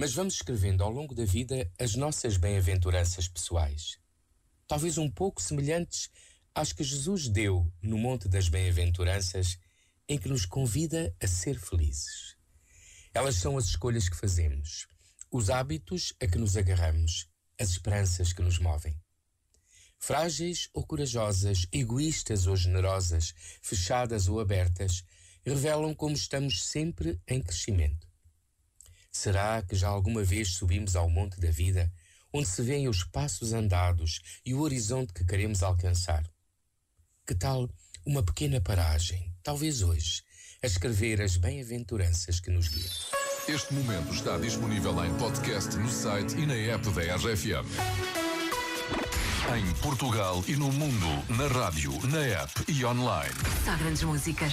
mas vamos escrevendo ao longo da vida as nossas bem-aventuranças pessoais. Talvez um pouco semelhantes às que Jesus deu no Monte das Bem-aventuranças, em que nos convida a ser felizes. Elas são as escolhas que fazemos, os hábitos a que nos agarramos, as esperanças que nos movem. Frágeis ou corajosas, egoístas ou generosas, fechadas ou abertas, revelam como estamos sempre em crescimento. Será que já alguma vez subimos ao monte da vida, onde se veem os passos andados e o horizonte que queremos alcançar? Que tal uma pequena paragem, talvez hoje, a escrever as bem-aventuranças que nos guiam? Este momento está disponível em podcast no site e na app da RFM. Em Portugal e no mundo, na rádio, na app e online. Só grandes músicas.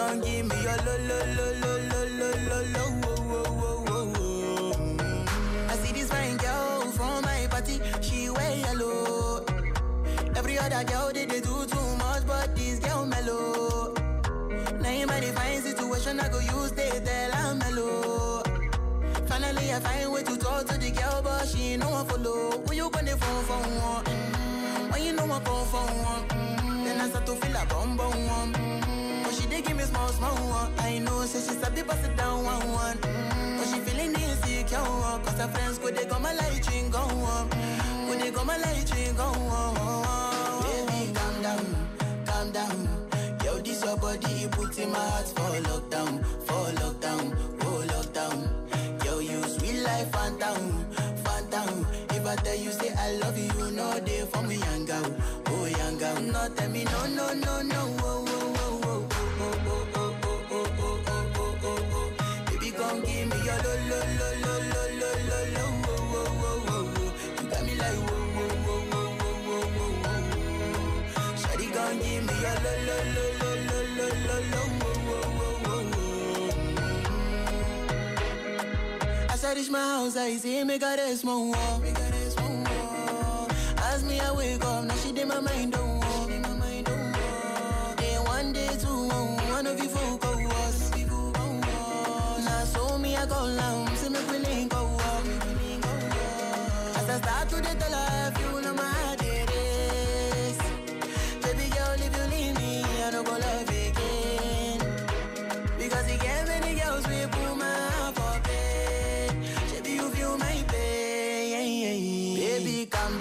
gon' give me your lo lo lo lo lo lo lo lo wo wo wo wo. I see this fine girl from my party, she wear yellow. Every other girl they, they do too much, but this girl mellow. Now in my divine situation, I go use they tell I'm mellow. Finally, I find way to talk to the girl, but she ain't no follow. When you gonna phone for one? Mm-hmm. When you know I come for one? Mm-hmm. Then I start to feel a bum bum one. Mm-hmm. Small one. I know, say she sabi pass it down one one. Mm-hmm. But she feeling insecure, cause her friends go they come my light ring go on. Go they come my light ring go on. Baby, calm down, calm down. Yo, this your body, it puts in my heart for lockdown, for lockdown, oh lockdown. Yo, you sweet life, phantom, phantom. If I tell you say I love you, you know they for me, young girl, oh young girl. No, tell me no, no, no, no, oh, oh, Shawty, give me your lo, lo, lo, lo, lo, lo, lo, lo, oh, oh, oh, oh. As I reach my house, I see me got a small wall. A. As me, I wake up, now she did my mind don't walk. Day one, day two, one of you folk go was. Now so me, I go down, see me willing go walk. As I start to the tell her,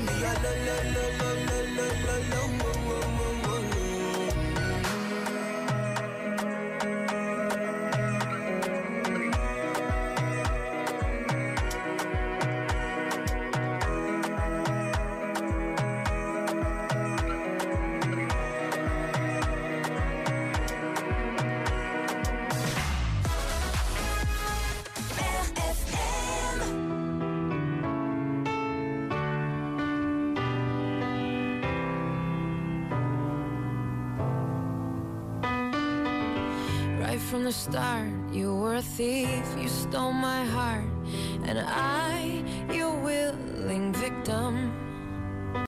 me your lo lo lo lo lo lo lo lo wo wo wo from the start. You were a thief, you stole my heart, and I, your willing victim.